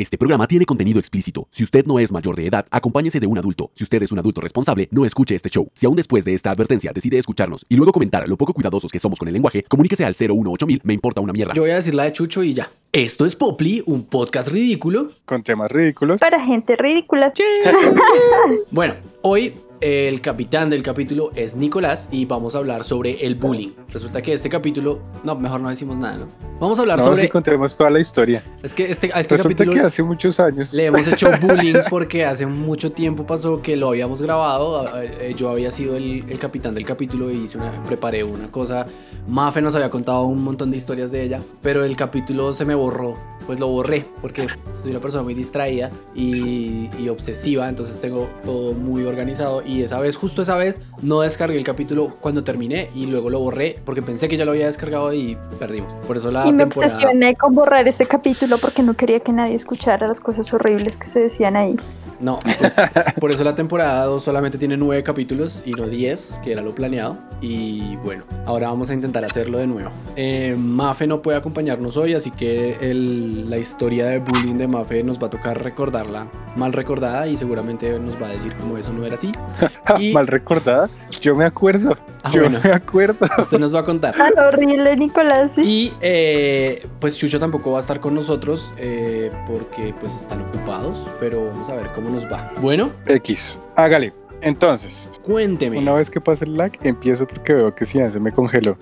Este programa tiene contenido explícito. Si usted no es mayor de edad, acompáñese de un adulto. Si usted es un adulto responsable, no escuche este show. Si aún después de esta advertencia decide escucharnos y luego comentar lo poco cuidadosos que somos con el lenguaje, comuníquese al 018000, me importa una mierda. Yo voy a decir la de Chucho y ya. Esto es Popli, un podcast ridículo. Con temas ridículos. Para gente ridícula. Bueno, hoy el capitán del capítulo es Nicolás y vamos a hablar sobre el bullying. Resulta que este capítulo, no, mejor no decimos nada, ¿no? Vamos a hablar No, sobre... si contemos toda la historia. Es que este, a este Resulta capítulo que hace muchos años. le hemos hecho bullying porque hace mucho tiempo pasó que lo habíamos grabado. eh, Yo había sido el, el capitán del capítulo y hice una, preparé una cosa. Mafe nos había contado un montón de historias de ella, pero el capítulo se me borró. Pues lo borré porque soy una persona muy distraída y, y obsesiva, entonces tengo todo muy organizado. Y esa vez, justo esa vez, no descargué el capítulo cuando terminé y luego lo borré porque pensé que ya lo había descargado y perdimos. Por eso la Y me temporada. obsesioné con borrar ese capítulo porque no quería que nadie escuchara las cosas horribles que se decían ahí. No, pues, por eso la temporada 2 solamente tiene 9 capítulos y no 10, que era lo planeado. Y bueno, ahora vamos a intentar hacerlo de nuevo. Eh, Mafe no puede acompañarnos hoy, así que el- la historia de bullying de Mafe nos va a tocar recordarla mal recordada y seguramente nos va a decir como eso no era así. Y- Mal recordada. Yo me acuerdo. Ah, yo bueno. me acuerdo. Usted nos va a contar. Tan horrible, Nicolás. ¿sí? Y eh, pues Chucho tampoco va a estar con nosotros eh, porque pues están ocupados, pero vamos a ver cómo nos va. Bueno, X. Hágale. Entonces, cuénteme. una vez que pase el lag, empiezo porque veo que sí, ya se me congeló.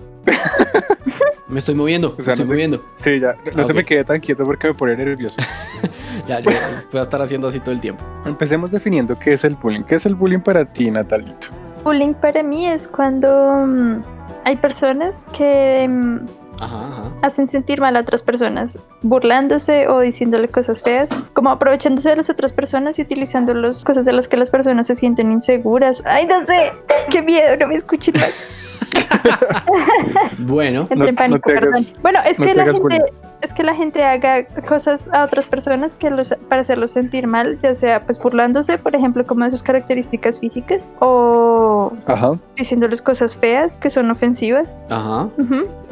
Me estoy moviendo, O sea, me estoy no sé- moviendo. Sí, ya. No Ah, se me quede tan quieto porque me pone nervioso. Ya, yo voy a estar haciendo así todo el tiempo. Empecemos definiendo qué es el bullying. ¿Qué es el bullying para ti, Natalito? Bullying para mí es cuando mm, hay personas que mm, Ajá, ajá. hacen sentir mal a otras personas, burlándose o diciéndole cosas feas, como aprovechándose de las otras personas y utilizando las cosas de las que las personas se sienten inseguras. ¡Ay, no sé! ¡Qué miedo! No me escuchen más. Bueno, Entré No- en pánico, no te perdón. hagas- bueno, es no que te la hagas gente, bullying. es que la gente haga cosas a otras personas que los, para hacerlos sentir mal, ya sea pues burlándose, por ejemplo, como de sus características físicas, o Ajá. diciéndoles cosas feas que son ofensivas, ajá.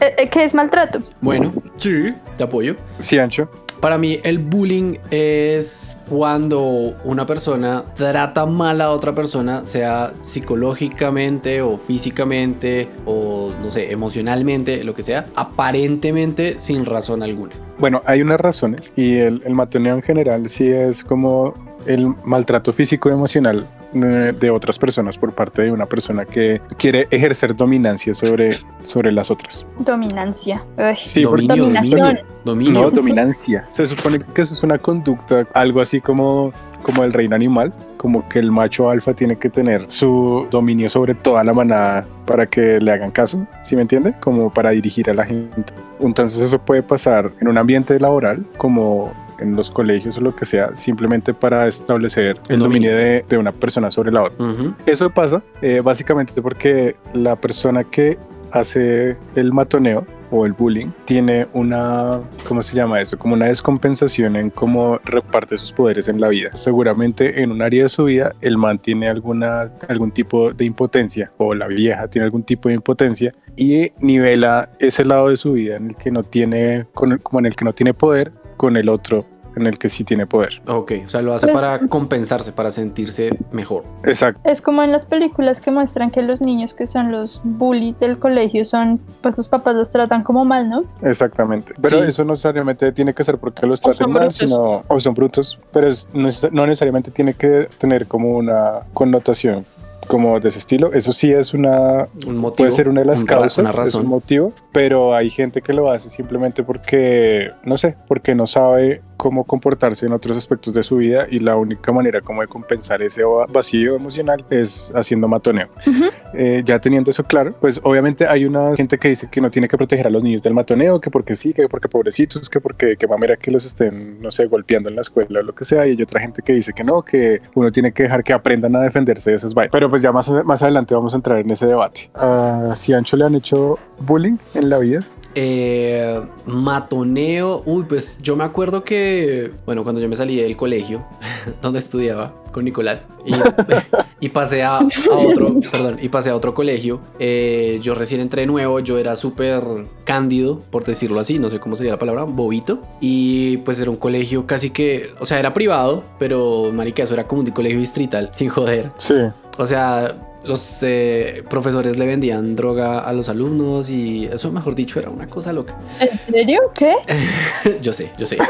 Eh, eh, que es maltrato. Bueno, sí, te apoyo. Sí, Ancho. Para mí el bullying es cuando una persona trata mal a otra persona, sea psicológicamente o físicamente o no sé, emocionalmente, lo que sea, aparentemente sin razón alguna. Bueno, hay unas razones y el, matoneo en general sí es como el maltrato físico y emocional eh, de otras personas por parte de una persona que quiere ejercer dominancia sobre, sobre las otras. Dominancia. Uy. Sí, dominio, Dominación. dominio, dominio. No, dominancia. Se supone que eso es una conducta, algo así como, como el reino animal, como que el macho alfa tiene que tener su dominio sobre toda la manada para que le hagan caso, ¿sí me entiende? Como para dirigir a la gente. Entonces eso puede pasar en un ambiente laboral, como en los colegios o lo que sea, simplemente para establecer el Dominio. dominio de, de una persona sobre la otra. Ujú. Eso pasa eh, básicamente porque la persona que hace el matoneo o el bullying tiene una, ¿cómo se llama eso? Como una descompensación en cómo reparte sus poderes en la vida. Seguramente en un área de su vida el man tiene alguna, algún tipo de impotencia o la vieja tiene algún tipo de impotencia y nivela ese lado de su vida en el que no tiene, como en el que no tiene poder con el otro en el que sí tiene poder. Ok, o sea, lo hace Pues- para compensarse, para sentirse mejor. Exacto. Es como en las películas que muestran que los niños que son los bullies del colegio son, pues los papás los tratan como mal, ¿no? Exactamente. Pero Sí. eso no necesariamente tiene que ser porque los traten mal, brutos. sino o son brutos, pero es- no, es- no necesariamente tiene que tener como una connotación como de ese estilo. Eso sí es una Un motivo. puede ser una de las un causas, es un motivo, pero hay gente que lo hace simplemente porque no sé, porque no sabe cómo comportarse en otros aspectos de su vida y la única manera como de compensar ese va- vacío emocional es haciendo matoneo. Ujú. Eh, ya teniendo eso claro, pues obviamente hay una gente que dice que no tiene que proteger a los niños del matoneo, que porque sí, que porque pobrecitos, que porque que mamera que los estén, no sé, golpeando en la escuela o lo que sea, y hay otra gente que dice que no, que uno tiene que dejar que aprendan a defenderse de esas vainas. Pero pues ya más, más adelante vamos a entrar en ese debate. Ah, si Ancho le han hecho bullying en la vida, Eh, matoneo. Uy, pues yo me acuerdo que, bueno, cuando yo me salí del colegio, donde estudiaba con Nicolás, y y pasé a, a otro, perdón, y pasé a otro colegio. Eh, yo recién entré nuevo, yo era súper cándido, por decirlo así, no sé cómo sería la palabra, bobito. Y pues era un colegio casi que, o sea, era privado, pero marica, eso era como un colegio distrital, sin joder. Sí. O sea, los eh, profesores le vendían droga a los alumnos y eso, mejor dicho, era una cosa loca. ¿En serio? ¿Qué? yo sé, yo sé.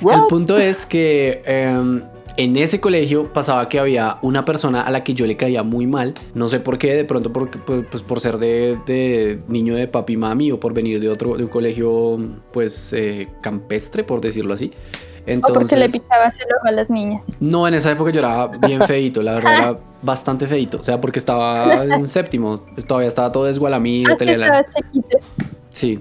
El punto es que em, en ese colegio pasaba que había una persona a la que yo le caía muy mal. No sé por qué, de pronto porque, pues, pues, por ser de, de niño de papi y mami o por venir de otro, de un colegio pues eh, campestre, por decirlo así. O Entonces, porque le pitabas el ojo a las niñas. no, en esa época yo era bien feito, la verdad era bastante feito. O sea, porque estaba en séptimo, pues, todavía estaba todo desgualamido, Ah, la-. Sí.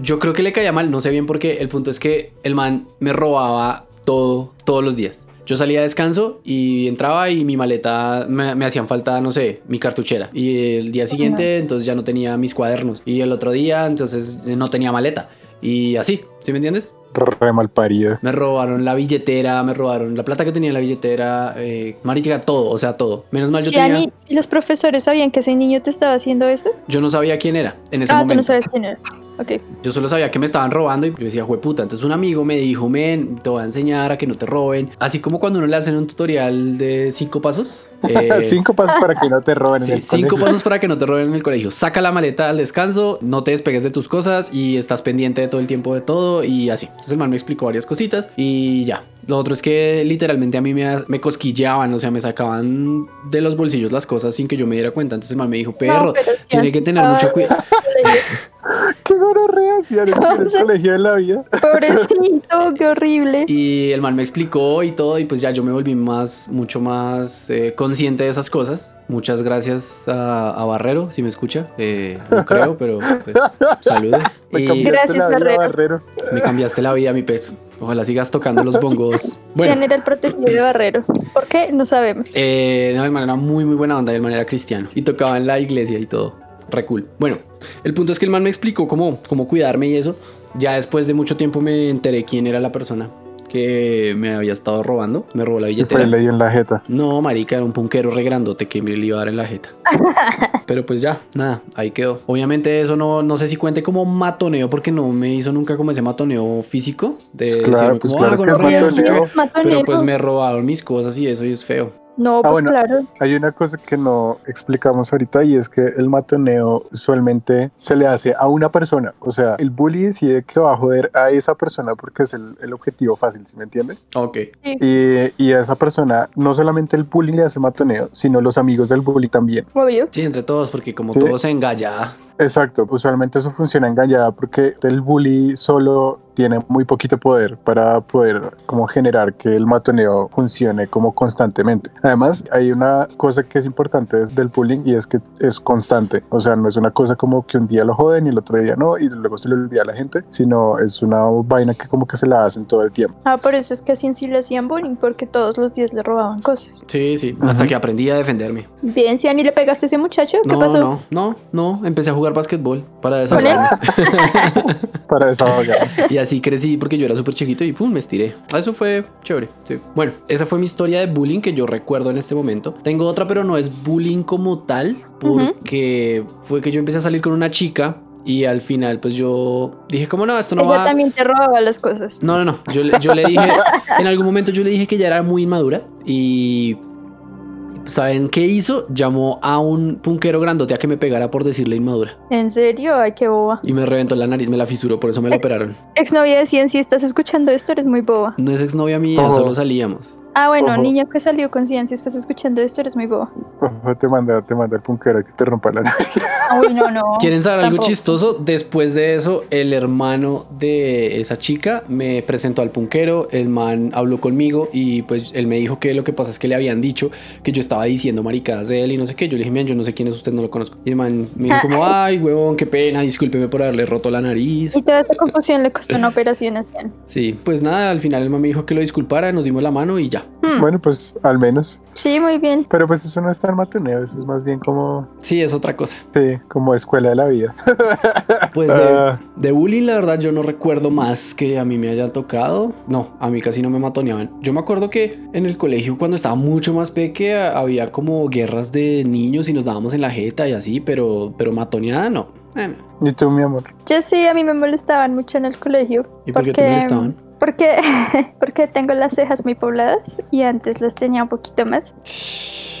Yo creo que le caía mal, no sé bien por qué. El punto es que el man me robaba todo, todos los días. Yo salía a descanso y entraba y mi maleta me, me hacían falta, no sé, mi cartuchera. Y el día siguiente, entonces ya no tenía mis cuadernos. Y el otro día, entonces no tenía maleta. Y así, ¿sí me entiendes? Re mal parido. Me robaron la billetera, me robaron la plata que tenía en la billetera, eh, marica, todo, o sea, todo. Menos mal yo tenía, ¿y los profesores sabían que ese niño te estaba haciendo eso? yo no sabía quién era en ese ah, momento. tú no sabes quién era. Ok. Yo solo sabía que me estaban robando y yo decía, puta. Entonces un amigo me dijo, men, te voy a enseñar a que no te roben. Así como cuando uno le hacen un tutorial de cinco pasos. eh, Cinco pasos para que no te roben sí, en el cinco colegio. pasos para que no te roben en el colegio. Saca la maleta al descanso, no te despegues de tus cosas y estás pendiente de todo el tiempo de todo y así. Entonces el man me explicó varias cositas y ya. Lo otro es que literalmente a mí me, me cosquillaban, o sea, me sacaban de los bolsillos las cosas sin que yo me diera cuenta. Entonces el man me dijo, perro, No, tiene que tener ah, mucho cuidado. ¡Qué gonorrea! Si eres sea- colegio de la vida. Pobrecito, qué horrible. Y el man me explicó y todo, y pues ya yo me volví más, mucho más eh, consciente de esas cosas. Muchas gracias a, a Barrero, si me escucha. Eh, no creo, pero pues saludos. Me Y cambiaste Gracias, la vida, Barrero. Barrero. me cambiaste la vida, mi pez. Ojalá sigas tocando los bongos. Bueno, Cian era el protegido de Barrero. ¿Por qué? No sabemos. eh, no, el man era muy, muy buena onda, el man era cristiano. Y tocaba en la iglesia y todo. Re cool. Bueno, el punto es que el man me explicó cómo, cómo cuidarme y eso. Ya después de mucho tiempo me enteré quién era la persona que me había estado robando. Me robó la Y fue billetera. y le dio en la jeta. No, marica, era un punquero re grandote que me le iba a dar en la jeta. Pero pues ya, nada, ahí quedó. Obviamente eso no, no sé si cuente como matoneo, porque no me hizo nunca como ese matoneo físico. De Pues claro, decirme pues como, claro "Ah, que es matoneo. qué". Matonero. Pero pues me robaron mis cosas y eso y es feo. No, pues bueno. claro. Hay una cosa que no explicamos ahorita y es que el matoneo usualmente se le hace a una persona. O sea, el bully decide que va a joder a esa persona porque es el, el objetivo fácil, ¿sí me entiende? Ok. Y, y a esa persona no solamente el bully le hace matoneo, sino los amigos del bully también. Obvio. Sí, entre todos, porque como Sí. todos se engalla. Exacto, usualmente eso funciona engañada porque el bully solo tiene muy poquito poder para poder como generar que el matoneo funcione como constantemente. Además, hay una cosa que es importante del bullying y es que es constante. O sea, no es una cosa como que un día lo joden y el otro día no y luego se le olvida a la gente, sino es una vaina que como que se la hacen todo el tiempo. Ah, por eso es que así en sí le hacían bullying, porque todos los días le robaban cosas. Sí, sí, hasta que aprendí a defenderme. Bien, Cian, ¿y le pegaste a ese muchacho? ¿Qué No, pasó? no, no, no. Empecé a jugar básquetbol para desahogarme. Para desahogar. Y así crecí porque yo era súper chiquito y pum, me estiré. Eso fue chévere. Sí. Bueno, esa fue mi historia de bullying que yo recuerdo en este momento. Tengo otra, pero no es bullying como tal, porque fue que yo empecé a salir con una chica y al final, pues yo dije, como no, esto no Ella va. también te robaba las cosas. No, no, no. Yo, yo le dije, en algún momento yo le dije que ya era muy inmadura y. ¿Saben qué hizo? Llamó a un punquero grandote a que me pegara por decirle inmadura. ¿En serio? Ay, qué boba. Y me reventó la nariz, me la fisuró, por eso me la operaron. Exnovia de Cian, si estás escuchando esto, eres muy boba. No es exnovia mía, solo salíamos. Ah, bueno, Ojo. niño que salió con Cian, si estás escuchando esto, eres muy boba. Ojo, te manda, te manda el punkero que te rompa la nariz. Uy, no, no. ¿Quieren saber algo chistoso? Después de eso, el hermano de esa chica me presentó al punquero, el man habló conmigo y pues él me dijo que lo que pasa es que le habían dicho que yo estaba diciendo maricadas de él y no sé qué. Yo le dije, "Men, yo no sé quién es usted, no lo conozco. Y el man me dijo como, ay, huevón, qué pena, discúlpeme por haberle roto la nariz. Y toda esta confusión le costó una operación a. Sí, pues nada, al final el man me dijo que lo disculpara, nos dimos la mano y ya. Hmm, Hmm. Bueno, pues al menos. Sí, muy bien. Pero pues eso no es tan matoneo, eso es más bien como, Sí, es otra cosa. sí, como escuela de la vida. Pues de, Ah. de bullying, la verdad, yo no recuerdo más que a mí me haya tocado. No, a mí casi no me matoneaban. Yo me acuerdo que en el colegio, cuando estaba mucho más peque, había como guerras de niños y nos dábamos en la jeta y así, pero, pero matoneada no. Eh, no. ¿Y tú, mi amor? Yo sí, a mí me molestaban mucho en el colegio. ¿Y por qué te Porque- molestaban? Porque, porque tengo las cejas muy pobladas y antes las tenía un poquito más.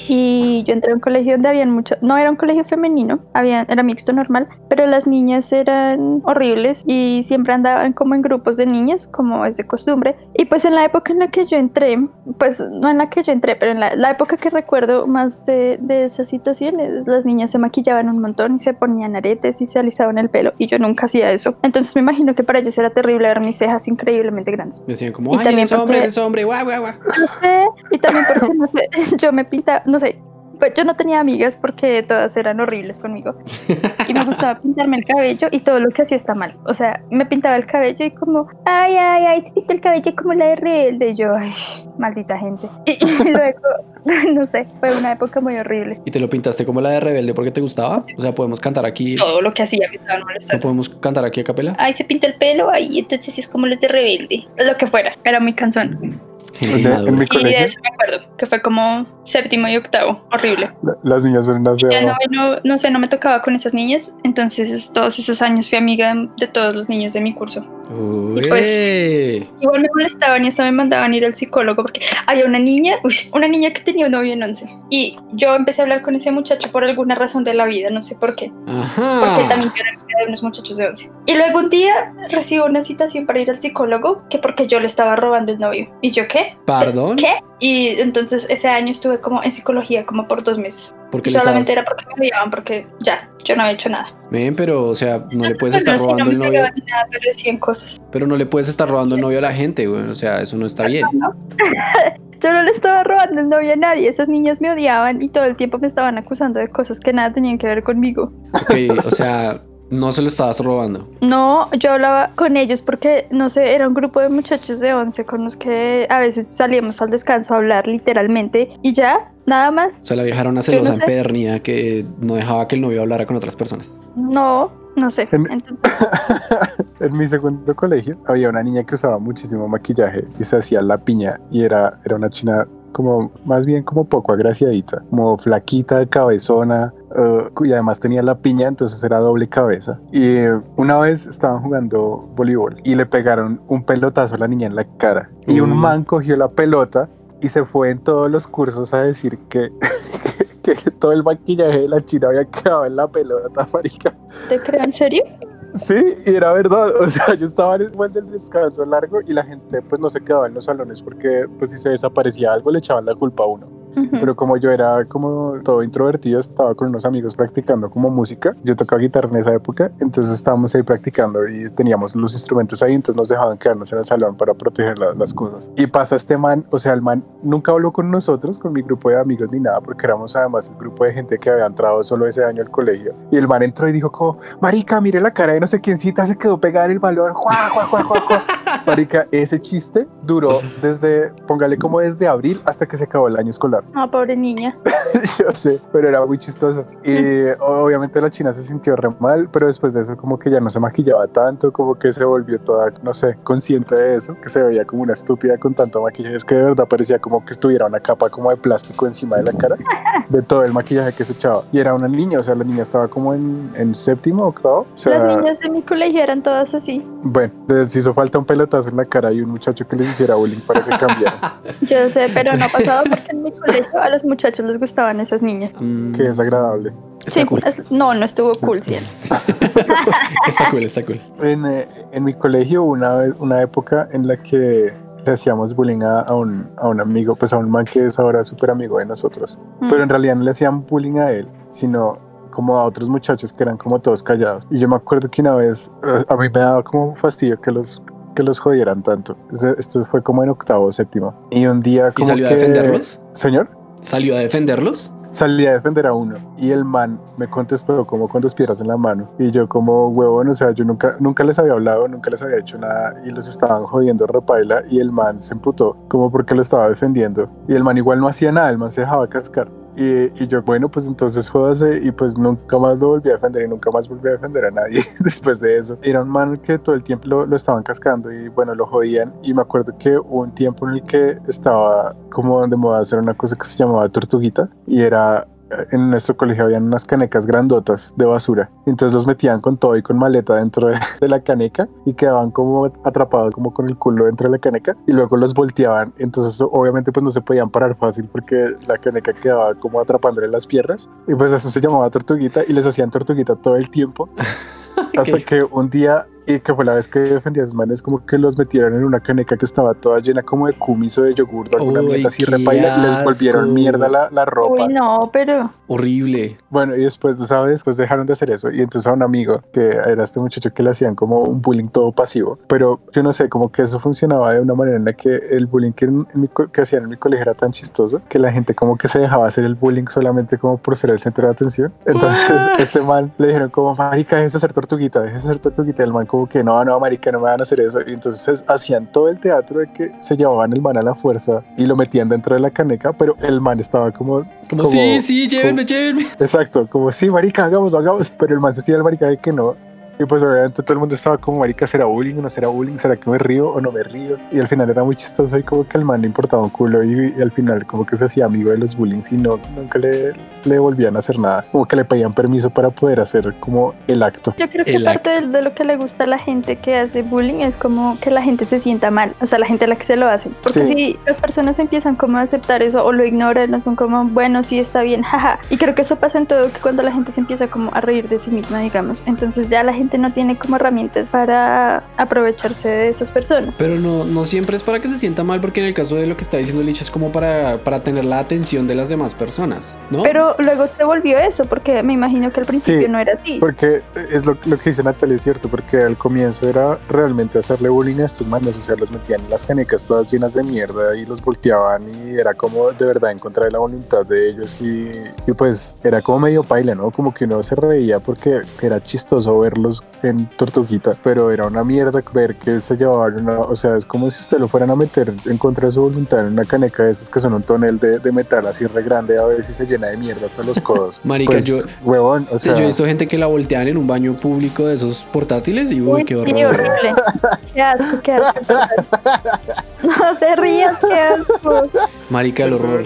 Y yo entré a un colegio donde habían mucho, no era un colegio femenino, había, era mixto normal, pero las niñas eran horribles y siempre andaban como en grupos de niñas, como es de costumbre. Y pues en la época en la que yo entré, pues no en la que yo entré, pero en la, la época que recuerdo más de, de esas situaciones, las niñas se maquillaban un montón y se ponían aretes y se alisaban el pelo y yo nunca hacía eso. Entonces me imagino que para ellas era terrible ver mis cejas increíblemente grandes. Me decían como, Y ay, también eres hombre, porque- eres hombre, guau, guau, guau. No sé, y también porque no sé, yo me pintaba, no sé, pues yo no tenía amigas porque todas eran horribles conmigo. Y me gustaba pintarme el cabello y todo lo que hacía está mal. O sea, me pintaba el cabello y como, ay, ay, ay, se pinta el cabello como la de rebelde. Y yo, ay, maldita gente. Y, y luego, no sé, fue una época muy horrible. ¿Y te lo pintaste como la de rebelde porque te gustaba? O sea, podemos cantar aquí. Todo lo que hacía me estaba ¿No molestando. podemos cantar aquí a capela? Ay, se pinta el pelo, ay, entonces es como los de rebelde. Lo que fuera, era muy cansón. En, mi Y de colegio, eso me acuerdo, que fue como séptimo y octavo, horrible. la- las niñas son unas Ya de no, no, no sé, no me tocaba con esas niñas, entonces todos esos años fui amiga de todos los niños de mi curso. Uy, pues- Igual me molestaban y hasta me mandaban ir al psicólogo porque había una niña, uy, una niña que tenía un novio en once. Y yo empecé a hablar con ese muchacho por alguna razón de la vida, no sé por qué. Ajá. Porque también yo era amiga de unos muchachos de once. Y luego un día recibo una citación para ir al psicólogo que porque yo le estaba robando el novio. ¿Y yo qué? Perdón. ¿Qué? Y entonces ese año estuve como en psicología como por dos meses. Porque solamente estabas... era porque me odiaban, porque ya, yo no había hecho nada. Men, pero, o sea, no le puedes estar sí, robando no el novio. nada, pero decían cosas. Pero no le puedes estar robando el novio a la gente, güey. O sea, eso no está bien. Yo no le estaba robando el novio a nadie, esas niñas me odiaban y todo el tiempo me estaban acusando de cosas que nada tenían que ver conmigo. Ok, o sea, no se lo estabas robando. No, yo hablaba con ellos porque, no sé, era un grupo de muchachos de 11 con los que a veces salíamos al descanso a hablar literalmente y ya, nada más. O sea, la vieja era una Yo no celosa sé. empedernida que no dejaba que el novio hablara con otras personas. No, no sé. En- Entonces, En mi segundo colegio había una niña que usaba muchísimo maquillaje y se hacía la piña y era, era una china como más bien como poco agraciadita, como flaquita, cabezona eh, y además tenía la piña, entonces era doble cabeza. Y una vez estaban jugando voleibol y le pegaron un pelotazo a la niña en la cara y un man cogió la pelota y se fue en todos los cursos a decir que, que, que todo el maquillaje de la china había quedado en la pelota, marica. ¿te creo en serio? Sí, y era verdad, o sea, yo estaba después del descanso largo y la gente pues no se quedaba en los salones porque pues si se desaparecía algo le echaban la culpa a uno. Pero como yo era como todo introvertido, estaba con unos amigos practicando como música, yo tocaba guitarra en esa época, entonces estábamos ahí practicando y teníamos los instrumentos ahí, entonces nos dejaban quedarnos en el salón para proteger la- las cosas. Y pasa este man, o sea, el man nunca habló con nosotros, con mi grupo de amigos ni nada, porque éramos además el grupo de gente que había entrado solo ese año al colegio. Y el man entró y dijo como, marica, mire la cara de no sé quiéncita, se quedó pegada en el balón, ¡Jua, jua, jua, jua, jua". Marica, ese chiste duró desde, póngale como desde abril hasta que se acabó el año escolar. Ah, pobre niña. Yo sé, pero era muy chistoso. Y obviamente la china se sintió re mal, pero después de eso como que ya no se maquillaba tanto, como que se volvió toda, no sé, consciente de eso, que se veía como una estúpida con tanto maquillaje. Es que de verdad parecía como que estuviera una capa como de plástico encima de la cara, de todo el maquillaje que se echaba. Y era una niña, o sea, la niña estaba como en, en séptimo, octavo. O sea, Las niñas de mi colegio eran todas así. bueno, les hizo falta un pelotazo en la cara y un muchacho que les hiciera bullying para que cambiara. Yo sé, pero no ha pasado porque en mi colegio a los muchachos les gustaban esas niñas. Mm, Qué desagradable. está Sí, cool. es- no, no estuvo cool, sí. Está cool, está cool. En, eh, en mi colegio hubo una, vez- una época en la que le hacíamos bullying a, a un, a un amigo, pues a un man que es ahora súper amigo de nosotros. Mm. Pero en realidad no le hacían bullying a él, sino como a otros muchachos que eran como todos callados. Y yo me acuerdo que una vez eh, a mí me daba como fastidio que los que los jodieran tanto. Esto fue como en octavo o séptimo. Y un día ¿Y como salió a que... defenderlos? Señor, ¿Salió a defenderlos? salí a defender a uno y el man me contestó como con dos piedras en la mano y yo como huevón, o sea, yo nunca, nunca les había hablado, nunca les había hecho nada y los estaban jodiendo repaila y el man se emputó como porque lo estaba defendiendo y el man igual no hacía nada, el man se dejaba cascar. Y, yo, bueno, pues entonces jódase y pues nunca más lo volví a defender y nunca más volví a defender a nadie después de eso. Era un man que todo el tiempo lo, estaban cascando y bueno, lo jodían y me acuerdo que hubo un tiempo en el que estaba como de moda hacer una cosa que se llamaba tortuguita y era en nuestro colegio habían unas canecas grandotas de basura. Entonces los metían con todo y con maleta dentro de, de, la caneca y quedaban como atrapados como con el culo dentro de la caneca y luego los volteaban. Entonces obviamente pues no se podían parar fácil porque la caneca quedaba como atrapándole las piernas y pues eso se llamaba tortuguita y les hacían tortuguita todo el tiempo. Hasta que un día y que fue la vez que defendía a sus manes como que los metieron en una caneca que estaba toda llena como de kumis o de yogur de alguna mierda así repaila y les volvieron mierda la, la, ropa. Uy, no, pero... Horrible. Bueno, y después de esa vez, pues dejaron de hacer eso y entonces a un amigo que era este muchacho que le hacían como un bullying todo pasivo, pero yo no sé, como que eso funcionaba de una manera en la que el bullying que, en mi, que hacían en mi colegio era tan chistoso que la gente como que se dejaba hacer el bullying solamente como por ser el centro de atención. Entonces este man le dijeron como, marica, dejes de hacer tortuguita, dejes de hacer tortuguita, y el man como que no, no, marica, no me van a hacer eso. Y entonces hacían todo el teatro de que se llevaban el man a la fuerza y lo metían dentro de la caneca, pero el man estaba como... Como, como sí, sí, llévenme, llévenme. Exacto, como sí, marica, hagamos, hagamos, pero el man se hacía el marica de que no. Y pues obviamente todo el mundo estaba como, marica, ¿será bullying o no será bullying? ¿Será que me río o no me río? Y al final era muy chistoso y como que al man le importaba un culo y, y al final como que se hacía amigo de los bullying y no, nunca le, le volvían a hacer nada. Como que le pedían permiso para poder hacer como el acto. Yo creo que El parte de, de lo que le gusta a la gente que hace bullying es como que la gente se sienta mal, o sea, la gente a la que se lo hace. Porque Sí. si las personas empiezan como a aceptar eso o lo ignoran, no son como, bueno, sí está bien, jaja. Y creo que eso pasa en todo, que cuando la gente se empieza como a reír de sí misma, digamos, entonces ya la gente no tiene como herramientas para aprovecharse de esas personas. Pero no, no siempre es para que se sienta mal, porque en el caso de lo que está diciendo Lich es como para, para tener la atención de las demás personas, ¿no? Pero luego se volvió eso, porque me imagino que al principio Sí, no era así. Porque es lo, lo que dice Natalia, es cierto, porque al comienzo era realmente hacerle bullying a estos manes, o sea, los metían en las canecas todas llenas de mierda y los volteaban y era como de verdad en contra de la voluntad de ellos y, y pues era como medio paila, ¿no? Como que uno se reía porque era chistoso verlos en tortuguita, pero era una mierda ver que se llevaban una, o sea, es como si usted lo fueran a meter en contra de su voluntad en una caneca de esas que son un tonel de, de metal así re grande a ver si se llena de mierda hasta los codos. Marica, Pues, yo- huevón, o sea, yo he visto gente que la voltean en un baño público de esos portátiles y uy, qué sí, horror. horrible. Qué asco, qué asco. No te rías, qué asco. Marica, el horror.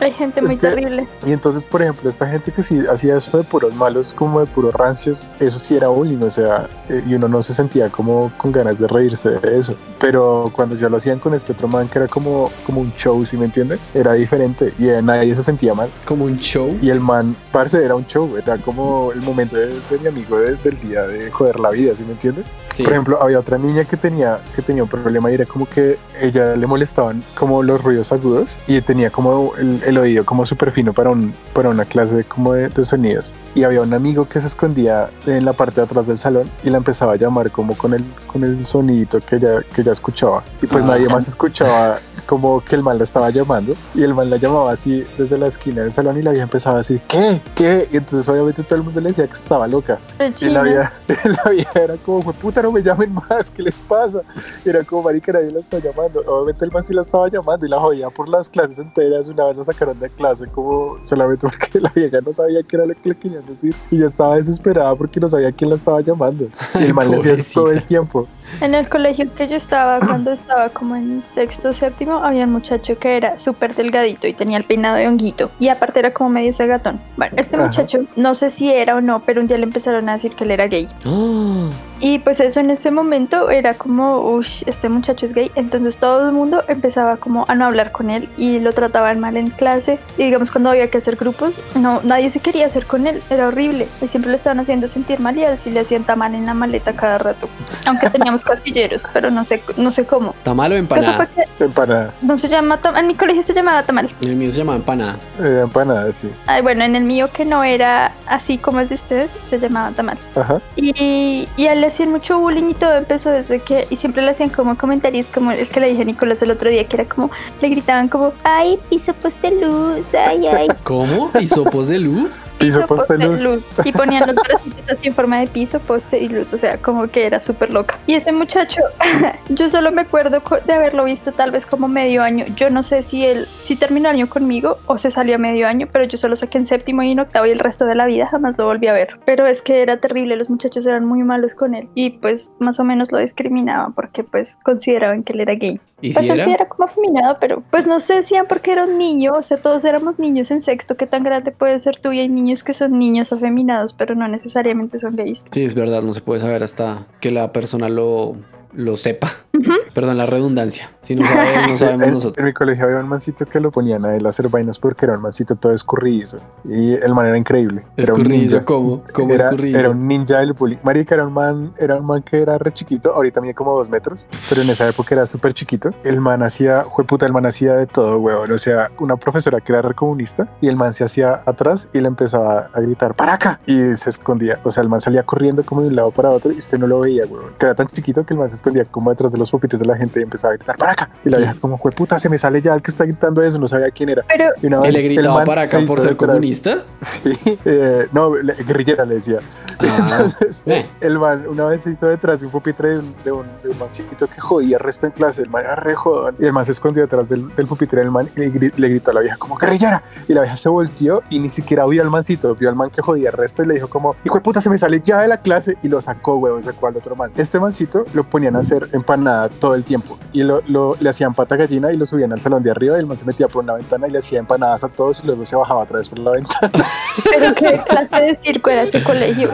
Hay gente Es muy que- terrible. Y entonces, por ejemplo, esta gente que sí hacía eso de puros malos, como de puros rancios, eso sí era bullying, o sea, eh, y uno no se sentía como con ganas de reírse de eso. Pero cuando ya lo hacían con este otro man, que era como, como un show, ¿sí me entiende? Era diferente y eh, nadie se sentía mal. Como un show. Y el man, parce, era un show, era como el momento de, de mi amigo de- del día de joder la vida, ¿sí me entiende? Sí. Por ejemplo, había otra niña que tenía, que tenía un problema y era como que ella le molestaban como los ruidos agudos y tenía como el, el oído como súper fino para, un, para una clase como de, de sonidos. Y había un amigo que se escondía en la parte de atrás del salón y la empezaba a llamar como con el, con el sonidito que ella, que ella escuchaba. Y pues Ah. nadie más escuchaba como que el man la estaba llamando y el man la llamaba así desde la esquina del salón y la vieja empezaba a decir, ¿qué? ¿Qué? Y entonces obviamente todo el mundo le decía que estaba loca. Y la vieja, la vieja era como, "Jue puta, no me llamen más, ¿qué les pasa? Y era como, marica, nadie la está llamando. Obviamente el man sí la estaba llamando y la jodía por las clases enteras. Una vez la sacaron de clase como solamente porque la vieja no sabía qué era lo que le querían decir. Y ya estaba desesperada porque no sabía quién la estaba llamando. Y el man le hacía eso todo el tiempo. En el colegio que yo estaba, cuando estaba como en sexto séptimo, había un muchacho que era súper delgadito y tenía el peinado de honguito. Y aparte era como medio cegatón. Bueno, este Ajá. muchacho, no sé si era o no, pero un día le empezaron a decir que él era gay. Ah, Y pues eso en ese momento era como, uff, este muchacho es gay. Entonces todo el mundo empezaba como a no hablar con él y lo trataban mal en clase. Y digamos cuando había que hacer grupos, no, nadie se quería hacer con él. Era horrible. Y siempre le estaban haciendo sentir mal y así le hacían tamal en la maleta cada rato. Aunque teníamos casquilleros, pero no sé, no sé cómo. tamal o empanada. que Empanada, no se llama tam- en mi colegio se llamaba tamal. En el mío se llama empanada. eh, empanada, sí. Ay, bueno, en el mío que no era así como el de ustedes, se llamaba tamal. Ajá. Y, y a él le hacían mucho bullying y todo empezó desde que, y siempre le hacían como comentarios como el que le dije a Nicolás el otro día, que era como, le gritaban como, ay, piso poste luz, ay, ay. ¿Cómo? ¿Hisopos de luz? Piso, poste, luz. Y ponían los bracitos en forma de piso, poste y luz, o sea, como que era súper loca. Y ese muchacho, yo solo me acuerdo de haberlo visto tal vez como medio año. Yo no sé si él, si terminó el año conmigo o se salió a medio año, pero yo solo saqué en séptimo y en octavo y el resto de la vida jamás lo volví a ver. Pero es que era terrible, los muchachos eran muy malos con él y pues más o menos lo discriminaban porque pues consideraban que él era gay. ¿Y Pues si era? como afeminado, pero pues no sé si era porque era un niño, o sea, todos éramos niños en sexto, ¿qué tan grande puede ser tú? Y hay niños que son niños afeminados, pero no necesariamente son gays. Sí, es verdad, no se puede saber hasta que la persona lo, lo sepa. Perdón, la redundancia. Si no sabe, no sabemos en, nosotros. en mi colegio había un mancito que lo ponían a él a hacer vainas porque era un mancito todo escurridizo. Y el man era increíble. Era un Escurridizo, ninja. ¿cómo? ¿Cómo era, escurridizo? era un ninja del bullying. Marica era un man, era un man que era re chiquito, ahorita mide como dos metros, pero en esa época era súper chiquito. El man hacía, puta, el man hacía de todo, weón. O sea, una profesora que era re comunista y el man se hacía atrás y le empezaba a gritar, ¡para acá! Y se escondía. O sea, el man salía corriendo como de un lado para otro y usted no lo veía, weón. Que era tan chiquito que el man se escondía como detrás de los pupitres de la gente y empezaba a gritar, ¡para acá! Y la vieja como, puta, se me sale ya el que está gritando eso, no sabía quién era. Pero Y una ¿Y vez le el gritaba man para se acá por ser detrás. comunista? Sí, eh, no, le- guerrillera le decía. Ah, Entonces, eh. el man una vez se hizo detrás de un pupitre de un, de un, de un mancito que jodía el resto en clase. El man era re jodón. Y el man se escondió detrás del, del pupitre del man y le, gri- le gritó a la vieja como guerrillera. Y la vieja se volteó y ni siquiera vio al mancito, vio al man que jodía el resto y le dijo como, hijo de puta, se me sale ya de la clase. Y lo sacó, huevón, sacó al otro man. Este mancito lo ponían a hacer empanada todo el tiempo. Y lo, lo- le hacían pata gallina y lo subían al salón de arriba. Y el man se metía por una ventana y le hacía empanadas a todos y luego se bajaba otra vez por la ventana. Pero qué clase de circo era ese colegio.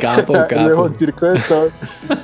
Capo, el capo. mejor circo de todos.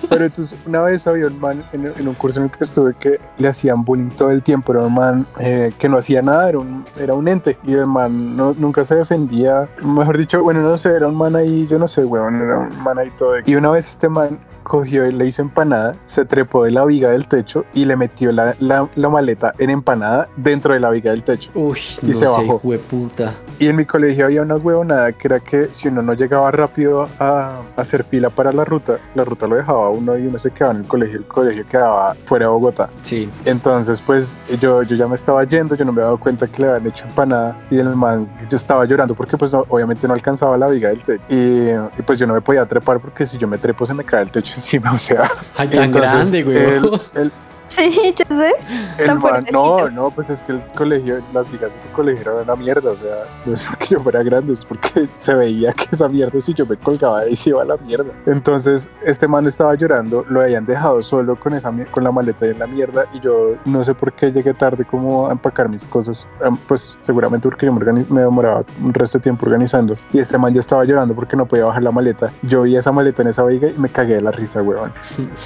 Pero entonces, una vez había un man en, en un curso en el que estuve que le hacían bullying todo el tiempo. Era un man eh, que no hacía nada, era un, era un ente. Y el man no, nunca se defendía. Mejor dicho, bueno, no sé, era un man ahí, yo no sé, weón, era un man ahí todo. Y una vez este man cogió y le hizo empanada, se trepó de la viga del techo y le metió la, la, la maleta en empanada dentro de la viga del techo. Uy, Y no se sé, bajó. jueputa. Y en mi colegio había una huevonada que era que si uno no llegaba rápido a, a hacer fila para la ruta, la ruta lo dejaba uno y uno se quedaba en el colegio, el colegio quedaba fuera de Bogotá. Sí. Entonces, pues yo, yo ya me estaba yendo, yo no me había dado cuenta que le habían hecho empanada y el man, yo estaba llorando porque pues no- obviamente no alcanzaba la viga del techo y, y, pues yo no me podía trepar porque si yo me trepo se me cae el techo encima, o sea. Ay, tan entonces, grande, güey. Sí, yo sé. el man, no, no, pues es que el colegio, las vigas de ese colegio eran una mierda, o sea, no es porque yo fuera grande, es porque se veía que esa mierda, si yo me colgaba ahí, se iba a la mierda. Entonces, este man estaba llorando, lo habían dejado solo con esa con la maleta en la mierda, y yo no sé por qué llegué tarde como a empacar mis cosas, pues seguramente porque yo me, organiz- me demoraba un resto de tiempo organizando, y este man ya estaba llorando porque no podía bajar la maleta. Yo vi esa maleta en esa viga y me cagué de la risa, weón.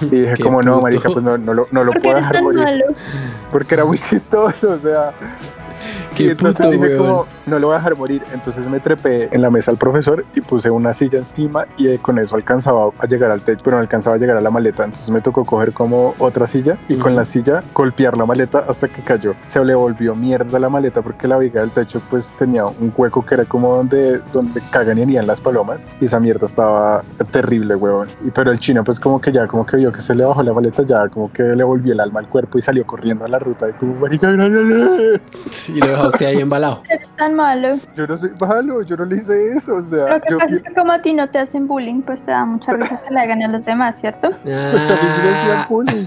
Y dije, como no, marica, pues no, no, lo, no lo ¿Por qué puedo eres dejar tan morir malo? porque era muy chistoso, o sea. Qué y entonces puto, dije weón. como, no lo voy a dejar morir. Entonces me trepé en la mesa al profesor y puse una silla encima y eh, con eso alcanzaba a llegar al techo, pero no alcanzaba a llegar a la maleta. Entonces me tocó coger como otra silla y con la silla golpear la maleta hasta que cayó. Se le volvió mierda la maleta porque la viga del techo pues tenía un hueco que era como donde, donde cagan y irían las palomas y esa mierda estaba terrible, huevón. Y pero el chino pues como que ya como que vio que se le bajó la maleta, ya como que le volvió el alma al cuerpo y salió corriendo a la ruta y como, marica, gracias. Sí, lo dejaste ahí embalado. Eres tan malo. Yo no soy malo, yo no le hice eso, o sea, Lo que yo, pasa es que como a ti no te hacen bullying, pues te da mucha risa que le hagan a los demás, ¿cierto? pues a mí sí me hacían Ah, bullying.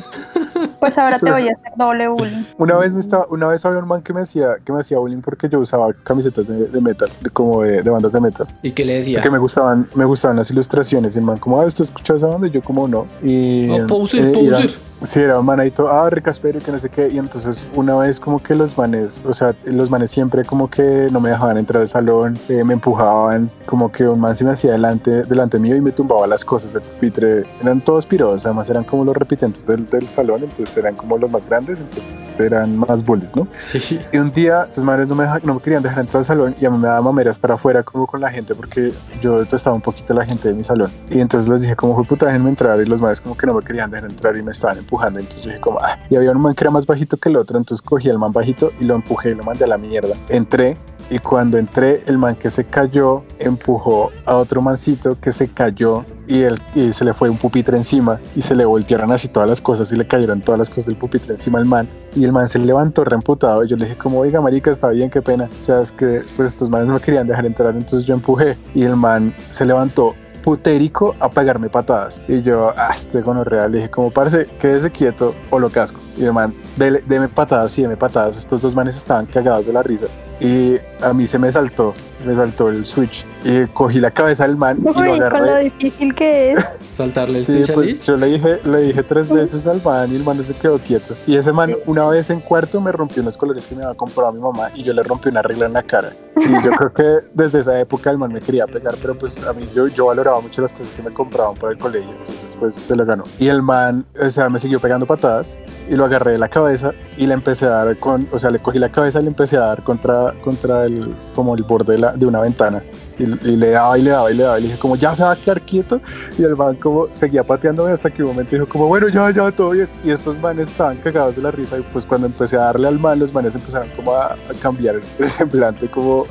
Pues ahora te voy a hacer doble bullying. Una vez me estaba, una vez había un man que me hacía, que me hacía bullying porque yo usaba camisetas de, de metal, de- como de, de bandas de metal. ¿Y qué le decía? Porque me gustaban, me gustaban las ilustraciones y el man como, ah, ¿usted escucha esa banda? Y yo como no. Y, Oh, poser, eh, era- poser. Sí, era un man ahí todo, ah, recaspero y que no sé qué. Y entonces una vez como que los manes, o sea, los manes siempre como que no me dejaban entrar al salón, eh, me empujaban, como que un man se me hacía delante, delante mío y me tumbaba las cosas del pupitre. Eran todos piros, además eran como los repitentes del, del salón, entonces eran como los más grandes, entonces eran más bullies, ¿no? Sí. Y un día, estos madres no me, deja- no me querían dejar entrar al salón y a mí me daba mamera estar afuera como con la gente porque yo detestaba un poquito a la gente de mi salón. Y entonces les dije como, fue puta, déjenme entrar. Y los madres como que no me querían dejar entrar y me estaban empujando. Entonces yo dije como, ah. Y había un man que era más bajito que el otro, entonces cogí al man bajito y lo empujé y lo mandé a la mierda. Entré y cuando entré, el man que se cayó empujó a otro mancito que se cayó y, él, y se le fue un pupitre encima y se le voltearon así todas las cosas y le cayeron todas las cosas del pupitre encima al man. Y el man se levantó reemputado y yo le dije como oiga marica está bien qué pena. O sea es que pues estos manes no me querían dejar entrar entonces yo empujé y el man se levantó putérico a pegarme patadas. Y yo, ah, este gonorrea, le dije, como parce, quédese quieto o lo casco. Y el man, deme patadas, y deme patadas. Estos dos manes estaban cagados de la risa. Y a mí se me saltó, se me saltó el switch. Y cogí la cabeza del man y lo Uy, con lo agarré. difícil que es. Saltarle el Sí, switch pues yo le dije, le dije tres veces al man y el man no se quedó quieto. Y ese man, una vez en cuarto, me rompió unos colores que me había comprado mi mamá y yo le rompí una regla en la cara. Y yo creo que desde esa época el man me quería pegar, pero pues a mí yo, yo valoraba mucho las cosas que me compraban para el colegio, entonces pues se lo ganó. Y el man, o sea, me siguió pegando patadas y lo agarré de la cabeza y le empecé a dar con, o sea, le cogí la cabeza y le empecé a dar contra, contra el, como el borde de, de una ventana. Y, y le daba y le daba y le daba. Y le dije como, ya se va a quedar quieto. Y el man como seguía pateándome hasta que un momento dijo como, bueno, ya, ya, todo bien. Y estos manes estaban cagados de la risa. Y pues cuando empecé a darle al man, los manes empezaron como a, a cambiar el semblante, como,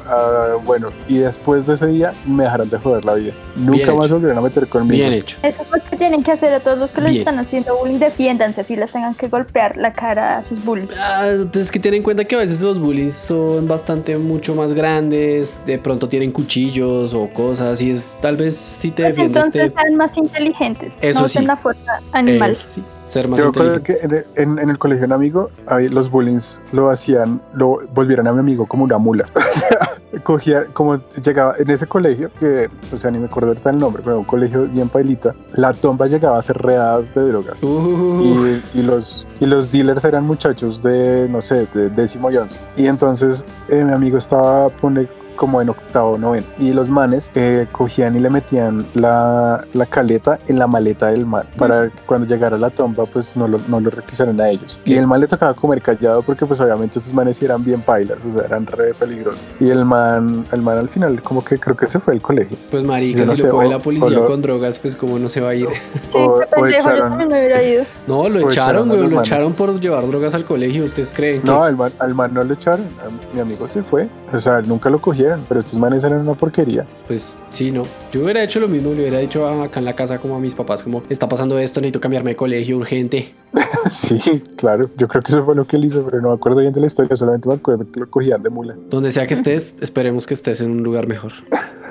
bueno. Y después de ese día me dejaron de joder la vida. Nunca Bien más hecho. volvieron a meter conmigo. Bien hecho. Eso es lo que tienen que hacer a todos los que les Bien. están haciendo bullying. Defiéndanse, así les tengan que golpear la cara a sus bullies. Ah, pues es que ten en cuenta que a veces los bullies son bastante mucho más grandes, de pronto tienen cuchillos o cosas y es tal vez si te Pues defiendes entonces te sean más inteligentes. Eso no sí. usen la fuerza animal. es, sí, ser más Yo inteligente. que en, en- en el colegio de un amigo, ahí los bullings lo hacían, lo volvieron a mi amigo como una mula. O sea, cogía, como llegaba en ese colegio, que, o sea, ni me acuerdo ahorita el nombre, pero un colegio bien pailita, la tomba llegaba a ser redadas de drogas. Uh, Y, y los, y los dealers eran muchachos de, no sé, de décimo y once. Y entonces eh, mi amigo estaba, pone como en octavo, noveno. Y los manes eh, cogían y le metían la, la caleta en la maleta del man para que cuando llegara a la tomba pues no lo, no lo requisaran a ellos. Y el man le tocaba comer callado porque pues obviamente esos manes sí eran bien pailas, o sea, eran re peligrosos. Y el man, el man al final como que creo que se fue al colegio. pues marica, no si sé, lo coge o- la policía lo- con drogas, pues cómo no se va a ir. Sí, o- qué yo echaron- también me hubiera ido. No, lo echaron güey, lo manes. echaron por llevar drogas al colegio. ¿Ustedes creen que No, al man, al man no lo echaron, a mi amigo se fue, o sea, nunca lo cogieron, pero estos manes eran una porquería. Pues sí, no. Yo hubiera hecho lo mismo, le hubiera dicho acá en la casa como a mis papás, como está pasando esto, necesito cambiarme de colegio urgente. Sí, claro. Yo creo que eso fue lo que él hizo, pero no me acuerdo bien de la historia. Solamente me acuerdo que lo cogían de mula. Donde sea que estés, esperemos que estés en un lugar mejor.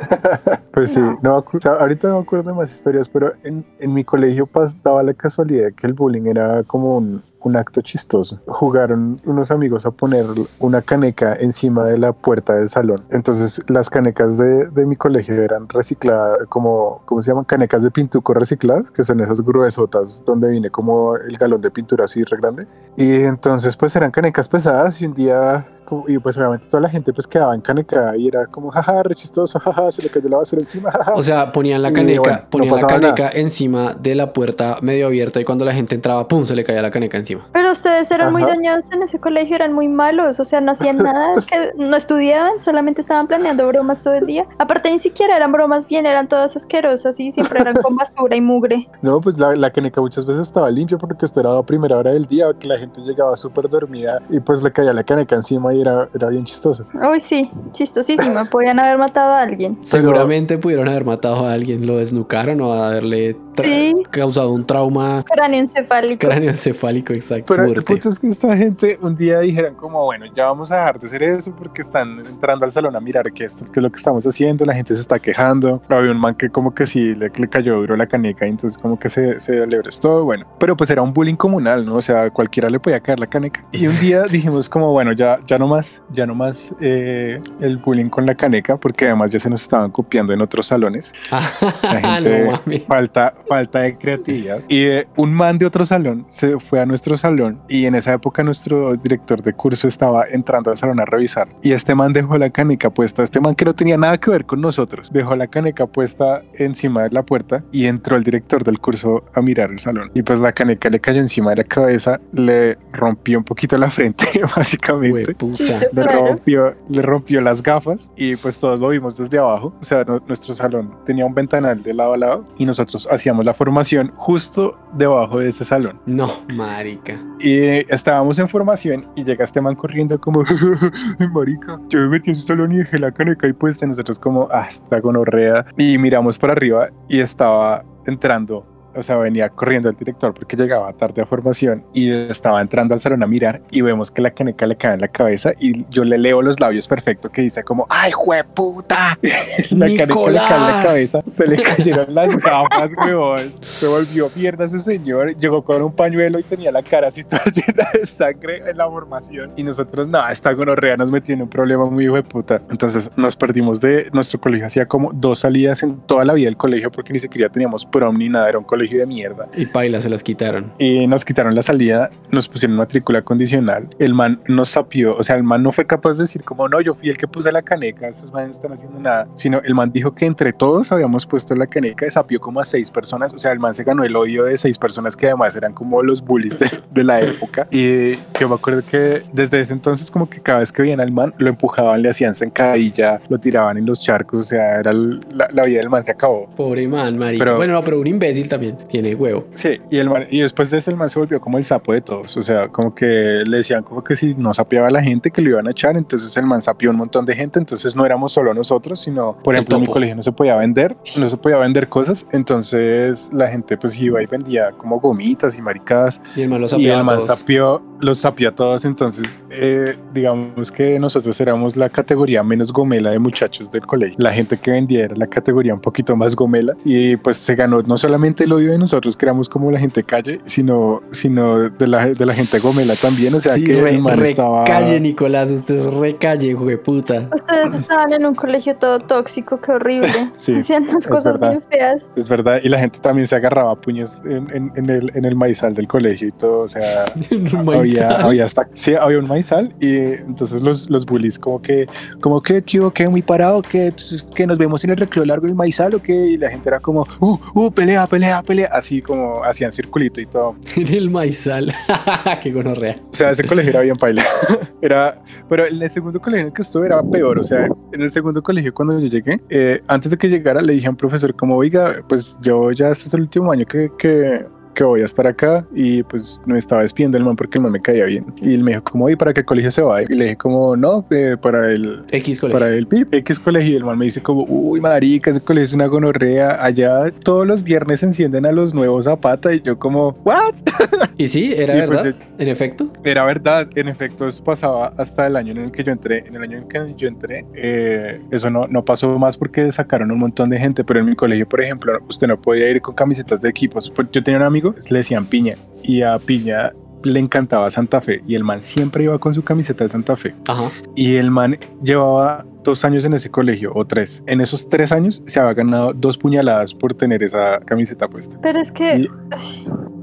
Pues sí, no, o sea, ahorita no me acuerdo de más historias, pero en, en mi colegio pas- daba la casualidad que el bullying era como un, un acto chistoso. Jugaron unos amigos a poner una caneca encima de la puerta del salón. Entonces las canecas de, de mi colegio eran recicladas, como, ¿cómo se llaman? Canecas de pintuco recicladas, que son esas gruesotas donde viene como el galón de pintura así re grande. Y entonces pues eran canecas pesadas y un día... como- Y pues obviamente toda la gente pues quedaba en caneca y era como jaja, re chistoso, jaja, se le cayó la basura encima, jaja. O sea, ponían la Y caneca, no ponían la caneca encima de la puerta medio abierta y cuando la gente entraba, pum, se le caía la caneca encima. Pero ustedes eran muy dañados en ese colegio, eran muy malos, o sea, no hacían nada, es que no estudiaban, solamente estaban planeando bromas todo el día. Aparte, ni siquiera eran bromas bien, eran todas asquerosas y siempre eran con basura y mugre. No, pues la, la caneca muchas veces estaba limpia porque esto era a primera hora del día, que la gente llegaba súper dormida y pues le caía la caneca encima y era, era bien chistoso. Uy, sí, chistosísimo, podían haber matado a alguien. Seguramente pudieron haber matado a alguien, lo desnucaron o haberle Sí. causado un trauma Cráneo encefálico. cráneoencefálico, exacto, Pero el punto es que esta gente un día dijeron como, bueno, ya vamos a dejar de hacer eso porque están entrando al salón a mirar qué es, qué es lo que estamos haciendo, la gente se está quejando. Había un man que como que sí le, le cayó duro la caneca y entonces como que se, se alebrestó, bueno. Pero pues era un bullying comunal, ¿no? O sea, cualquiera le podía caer la caneca. Y un día dijimos como, bueno, ya, ya no más, ya no más eh, el bullying con la caneca porque además ya se nos estaban copiando en otros salones. La gente- no falta, falta de creatividad. Y eh, un man de otro salón se fue a nuestro salón y en esa época nuestro director de curso estaba entrando al salón a revisar. Y este man dejó la caneca puesta, este man que no tenía nada que ver con nosotros, dejó la caneca puesta encima de la puerta y entró el director del curso a mirar el salón. Y pues la caneca le cayó encima de la cabeza, le rompió un poquito la frente, básicamente. Chiquito, le claro. rompió, le rompió las gafas y pues todos lo vimos desde abajo. O sea, no- nuestro salón tenía un ventanal de lado a lado y nosotros hacíamos la formación justo debajo de ese salón. No, marica. Y estábamos en formación y llega este man corriendo como, marica, yo me metí en su salón y dejé la caneca y puesta. Nosotros como, ah, está gonorrea. Y miramos para arriba y estaba entrando, o sea, venía corriendo el director porque llegaba tarde a formación y estaba entrando al salón a mirar y vemos que la caneca le cae en la cabeza y yo le leo los labios perfecto que dice como, ay, jueputa. la caneca le cae en la cabeza, se le cayeron las gafas, weón. Se volvió mierda ese señor. Llegó con un pañuelo y tenía la cara así toda llena de sangre en la formación. Y nosotros, nada, esta gonorrea nos metió en un problema muy hijo de puta. Entonces nos perdimos de nuestro colegio. Hacía como dos salidas en toda la vida del colegio porque ni siquiera teníamos prom ni nada. Era un colegio de mierda. Y paila se las quitaron. Y nos quitaron la salida, nos pusieron matrícula condicional. El man nos sapió, o sea, el man no fue capaz de decir como no, yo fui el que puse la caneca, estos manes no están haciendo nada, sino el man dijo que entre todos habíamos puesto la caneca y sapió como a seis personas, o sea, el man se ganó el odio de seis personas que además eran como los bullies de, de la época. Y yo me acuerdo que desde ese entonces como que cada vez que veían al man lo empujaban, le hacían zancadilla, lo tiraban en los charcos, o sea, era la, la vida del man se acabó. Pobre man, marica. Pero- bueno, no, pero un imbécil también. Tiene huevo. Sí, y, el man- y después de eso el man se volvió como el sapo de todos, o sea, como que le decían como que si no sapeaba a la gente que lo iban a echar, entonces el man sapió un montón de gente, entonces no éramos solo nosotros, sino, por El ejemplo, en mi colegio no se podía vender, no se podía vender cosas, entonces la gente pues iba y vendía como gomitas y maricadas, Y el man lo el a man sapió, los sapió a todos, entonces eh, digamos que nosotros éramos la categoría menos gomela de muchachos del colegio. La gente que vendía era la categoría un poquito más gomela y pues se ganó no solamente el odio de nosotros que éramos como la gente calle, sino, sino de, la, de la gente gomela también, o sea sí, que re, el man re estaba... calle, Nicolás. Usted es recalle, hijo de puta. Ustedes estaban en un colegio todo tóxico, qué horrible. Sí, Hacían unas cosas verdad. bien feas. Es verdad, y la gente también se agarraba a puños en, en- en el, en el maizal del colegio y todo, o sea, había, había hasta, sí, había un maizal y entonces los, los bullies como que, como que, tío, que muy parado, que, que nos vemos en el recreo largo del maizal o que, y la gente era como, uh, uh, pelea, pelea, pelea, así como hacían circulito y todo. En el maizal. Qué gonorrea. O sea, ese colegio era bien paila. Era, pero en el segundo colegio en el que estuve era peor. O sea, en el segundo colegio cuando yo llegué, eh, antes de que llegara le dije a un profesor como, oiga, pues yo ya este es el último año que, que, que voy a estar acá y pues me estaba despidiendo el man porque el man me caía bien. Y él me dijo como, oye, ¿para qué colegio se va? Y le dije como, no, eh, para el... X colegio. Para el PIB, X colegio, y el man me dice como, uy, marica, ese colegio es una gonorrea, allá todos los viernes encienden a los nuevos Zapata, y yo como, ¿what? Y sí, era Y pues, verdad. en efecto. Era verdad, en efecto, eso pasaba hasta el año en el que yo entré. En el año en que yo entré, eh, eso no, no pasó más porque sacaron un montón de gente, pero en mi colegio, por ejemplo, usted no podía ir con camisetas de equipos. Pues Yo tenía un amigo, le decían Piña, y a Piña le encantaba Santa Fe, y el man siempre iba con su camiseta de Santa Fe. Ajá. Y el man llevaba dos años en ese colegio, o tres. En esos tres años se había ganado dos puñaladas por tener esa camiseta puesta. Pero es que. Y-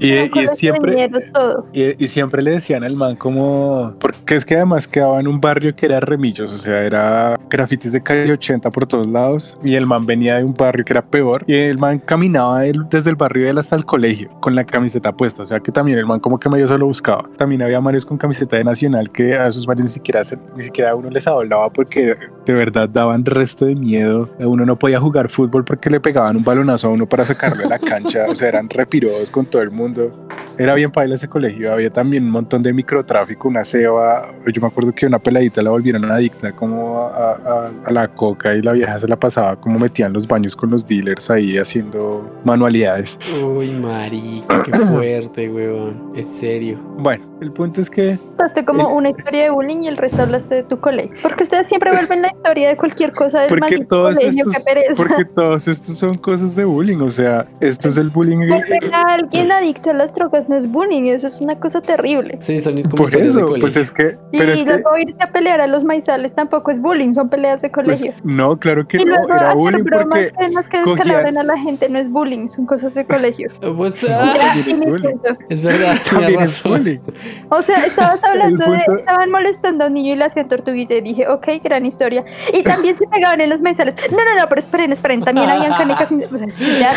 Y, y de siempre... Y, y siempre le decían al man como, porque es que además quedaba en un barrio que era remillos, o sea, era grafitis de calle 80 por todos lados, y el man venía de un barrio que era peor, y el man caminaba desde el barrio de él hasta el colegio con la camiseta puesta, o sea que también el man como que medio se lo buscaba. También había manes con camiseta de Nacional que a esos manes ni siquiera, ni siquiera uno les hablaba porque de verdad daban resto de miedo. Uno no podía jugar fútbol porque le pegaban un balonazo a uno para sacarlo de la cancha, o sea, eran repiros con todo el mundo. Era bien paila ese colegio, había también un montón de microtráfico, una ceba, yo me acuerdo que una peladita la volvieron adicta como a, a- a la coca y la vieja se la pasaba como metían los baños con los dealers ahí haciendo manualidades. Uy, marica, qué fuerte, weón. En serio. Bueno, el punto es que Contaste como una historia de bullying y el resto hablaste de tu colegio. Porque ustedes siempre vuelven la historia de cualquier cosa del porque todos colegio, estos, pereza. porque todos estos son cosas de bullying, o sea, esto es el bullying. Volver a alguien adicto a las drogas no es bullying, eso es una cosa terrible. Sí, son como Por historias de eso, colegio. pues es que, Y pero es que, luego irse a pelear a los maizales tampoco es bullying, son peleas de pues, colegio. no, claro que y no, luego era hacer bullying bromas porque que descalabren a la gente no es bullying, son cosas de colegio. Pues, Ya, ah, también y es bullying. es verdad, también tiene es razón. bullying. O sea, estabas hablando de. Estaban molestando a un niño y le hacían tortuguita. Y dije, ok, gran historia. Y también se pegaban en los maizales. No, no, no, pero esperen, esperen. También habían canicas. sin- O sea, sí, ya.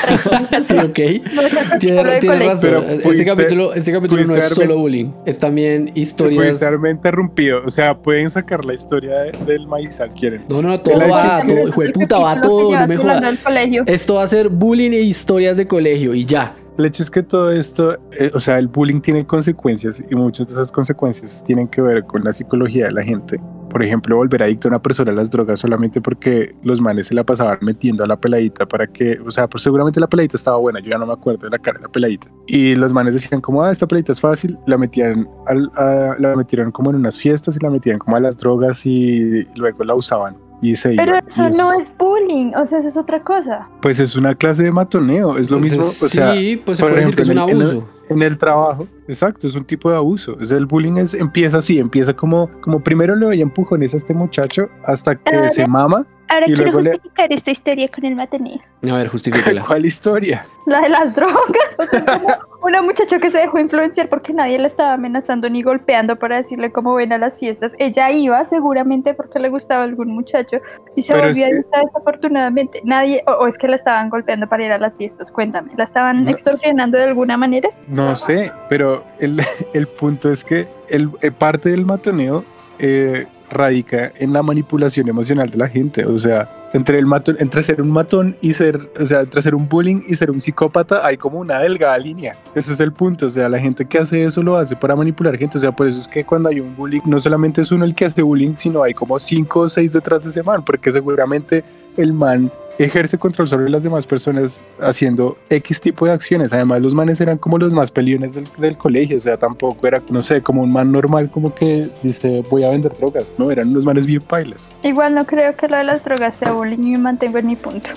Sí, ok. No es Tiene, tiene razón. Pero este pudiste- capítulo, este capítulo no es haberme- solo bullying. Es también Puede historias. estarme interrumpido. O sea, pueden sacar la historia de- del maizal, quieren. No, no, no, todo va, todo, hijo de puta, va todo, no me jodas. Esto va a ser bullying e historias de colegio y ya. El hecho es que todo esto, eh, o sea, el bullying tiene consecuencias y muchas de esas consecuencias tienen que ver con la psicología de la gente. Por ejemplo, volver adicto a una persona a las drogas solamente porque los manes se la pasaban metiendo a la peladita para que, o sea, pues seguramente la peladita estaba buena, yo ya no me acuerdo de la cara de la peladita. Y los manes decían como, ah, esta peladita es fácil, la metían, al, a- la metieron como en unas fiestas y la metían como a las drogas y luego la usaban. Y se Pero eso no es bullying. O sea, eso es otra cosa. Pues es una clase de matoneo, es lo Pues mismo, es- o sea, sí, pues se puede decir que es un ejemplo, en el- en el- abuso. en el trabajo, exacto, es un tipo de abuso. O sea, el bullying es, empieza así, empieza como, como primero le doy empujones a este muchacho hasta que Ahora- se mama. Ahora Y quiero luego le- justificar esta historia con el mateneo. A ver, justifíquela. ¿Cuál historia? La de las drogas. O sea, una muchacha que se dejó influenciar porque nadie la estaba amenazando ni golpeando para decirle cómo ven a las fiestas. Ella iba seguramente porque le gustaba algún muchacho y se Pero es volvió que- adicta desafortunadamente. Nadie, o, o es que la estaban golpeando para ir a las fiestas. Cuéntame, ¿la estaban No. extorsionando de alguna manera? No sé, pero el, el punto es que el, eh, parte del matoneo eh, radica en la manipulación emocional de la gente. O sea, entre, el matón, entre ser un matón y ser, o sea, entre ser un bullying y ser un psicópata hay como una delgada línea. Ese es el punto. O sea, la gente que hace eso lo hace para manipular gente. O sea, por eso es que cuando hay un bullying, no solamente es uno el que hace bullying, sino hay como cinco o seis detrás de ese man, porque seguramente el man ejerce control sobre las demás personas haciendo X tipo de acciones. Además, los manes eran como los más peliones del, del colegio, o sea, tampoco era, no sé, como un man normal como que dice, voy a vender drogas, no, eran unos manes bien pailas. Igual no creo que lo de las drogas sea bullying y me mantengo en mi punto.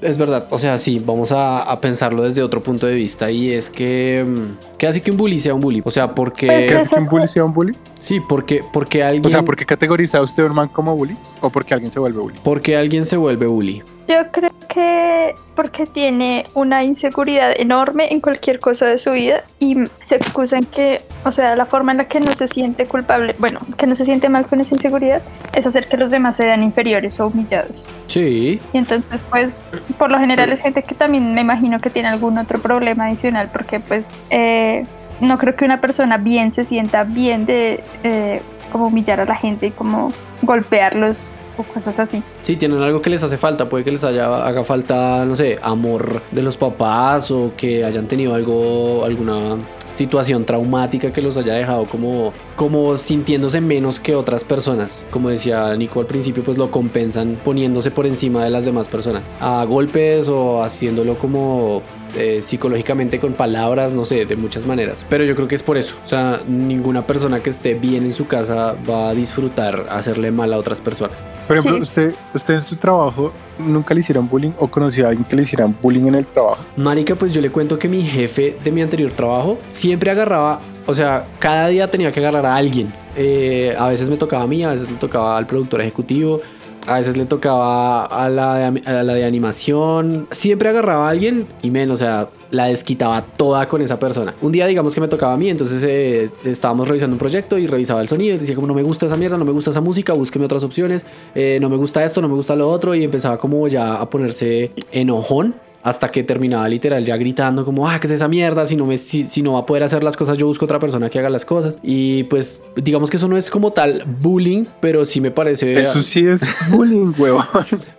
Es verdad, o sea, sí, vamos a, a pensarlo desde otro punto de vista y es que, mm, ¿qué hace que un bully sea un bully? O sea, porque... Pues ¿Qué hace que un bully sea un bully? Sí, porque, porque alguien... O sea, ¿por qué categoriza usted a un man como bully? ¿O porque alguien se vuelve bully? porque alguien se vuelve bully. Yo creo que porque tiene una inseguridad enorme en cualquier cosa de su vida y se excusan que, o sea, la forma en la que no se siente culpable, bueno, que no se siente mal con esa inseguridad es hacer que los demás se vean inferiores o humillados. Sí, Y entonces, pues, por lo general es gente que también me imagino que tiene algún otro problema adicional porque, pues, eh, no creo que una persona bien se sienta bien de eh, como humillar a la gente y como golpearlos o cosas así. sí, tienen algo que les hace falta. Puede que les haya, haga falta, no sé, amor de los papás o que hayan tenido algo, alguna situación traumática que los haya dejado como, como sintiéndose menos que otras personas. Como decía Nico al principio, pues lo compensan poniéndose por encima de las demás personas. A golpes o haciéndolo como eh, psicológicamente con palabras, no sé, de muchas maneras. Pero yo creo que es por eso. O sea, ninguna persona que esté bien en su casa va a disfrutar hacerle mal a otras personas. Por ejemplo, Sí. usted, usted en su trabajo nunca le hicieron bullying o conoció a alguien que le hicieran bullying en el trabajo. Marica, pues yo le cuento que mi jefe de mi anterior trabajo siempre agarraba, o sea, cada día tenía que agarrar a alguien. Eh, a veces me tocaba a mí, a veces le tocaba al productor ejecutivo, a veces le tocaba a la, de, animación. Siempre agarraba a alguien y menos, o sea, la desquitaba toda con esa persona. Un día, digamos que me tocaba a mí, entonces eh, estábamos revisando un proyecto y revisaba el sonido y decía como no me gusta esa mierda, no me gusta esa música, búsqueme otras opciones, eh, no me gusta esto, no me gusta lo otro y empezaba como ya a ponerse enojón hasta que terminaba literal ya gritando como, ah, ¿qué es esa mierda? Si no, me, si, si no va a poder hacer las cosas, yo busco otra persona que haga las cosas. Y pues digamos que eso no es como tal bullying, pero sí me parece... Eso sí es bullying, huevón.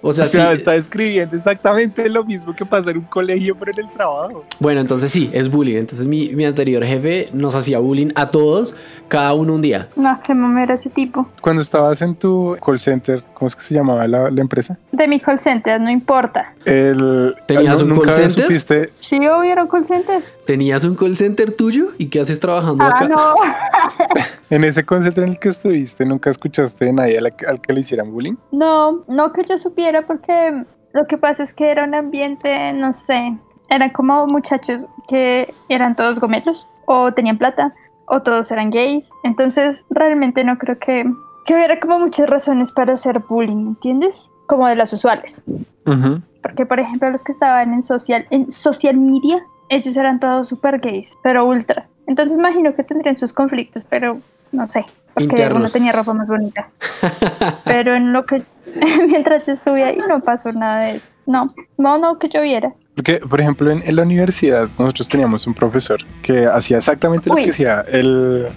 o O sea, sea, sí, está describiendo exactamente lo mismo que pasa en un colegio, pero en el trabajo. bueno, entonces sí, es bullying. Entonces mi, mi anterior jefe nos hacía bullying a todos, cada uno un día. No, qué mamera ese tipo. Cuando estabas en tu call center, ¿cómo es que se llamaba la, la empresa? De mi call center, no importa. El, ¿Tenías un ¿nunca call center? supiste? Sí, obvio, era un call center. ¿Tenías un call center tuyo? ¿Y qué haces trabajando Ah, acá? no. En ese call center en el que estuviste, ¿nunca escuchaste de nadie al que le hicieran bullying? No, no que yo supiera porque lo que pasa es que era un ambiente, no sé, eran como muchachos que eran todos gomelos o tenían plata o todos eran gays. Entonces realmente no creo que, que hubiera como muchas razones para hacer bullying, ¿entiendes? Como de las usuales. Ujú. Porque por ejemplo los que estaban en social, en social media, ellos eran todos super gays, pero ultra. Entonces imagino que tendrían sus conflictos, pero no sé, porque uno Internos. tenía ropa más bonita. Pero en lo que mientras yo estuve ahí no pasó nada de eso. No, no, no que yo viera. Porque, por ejemplo, en, en la universidad nosotros teníamos un profesor que hacía exactamente lo que hacía el...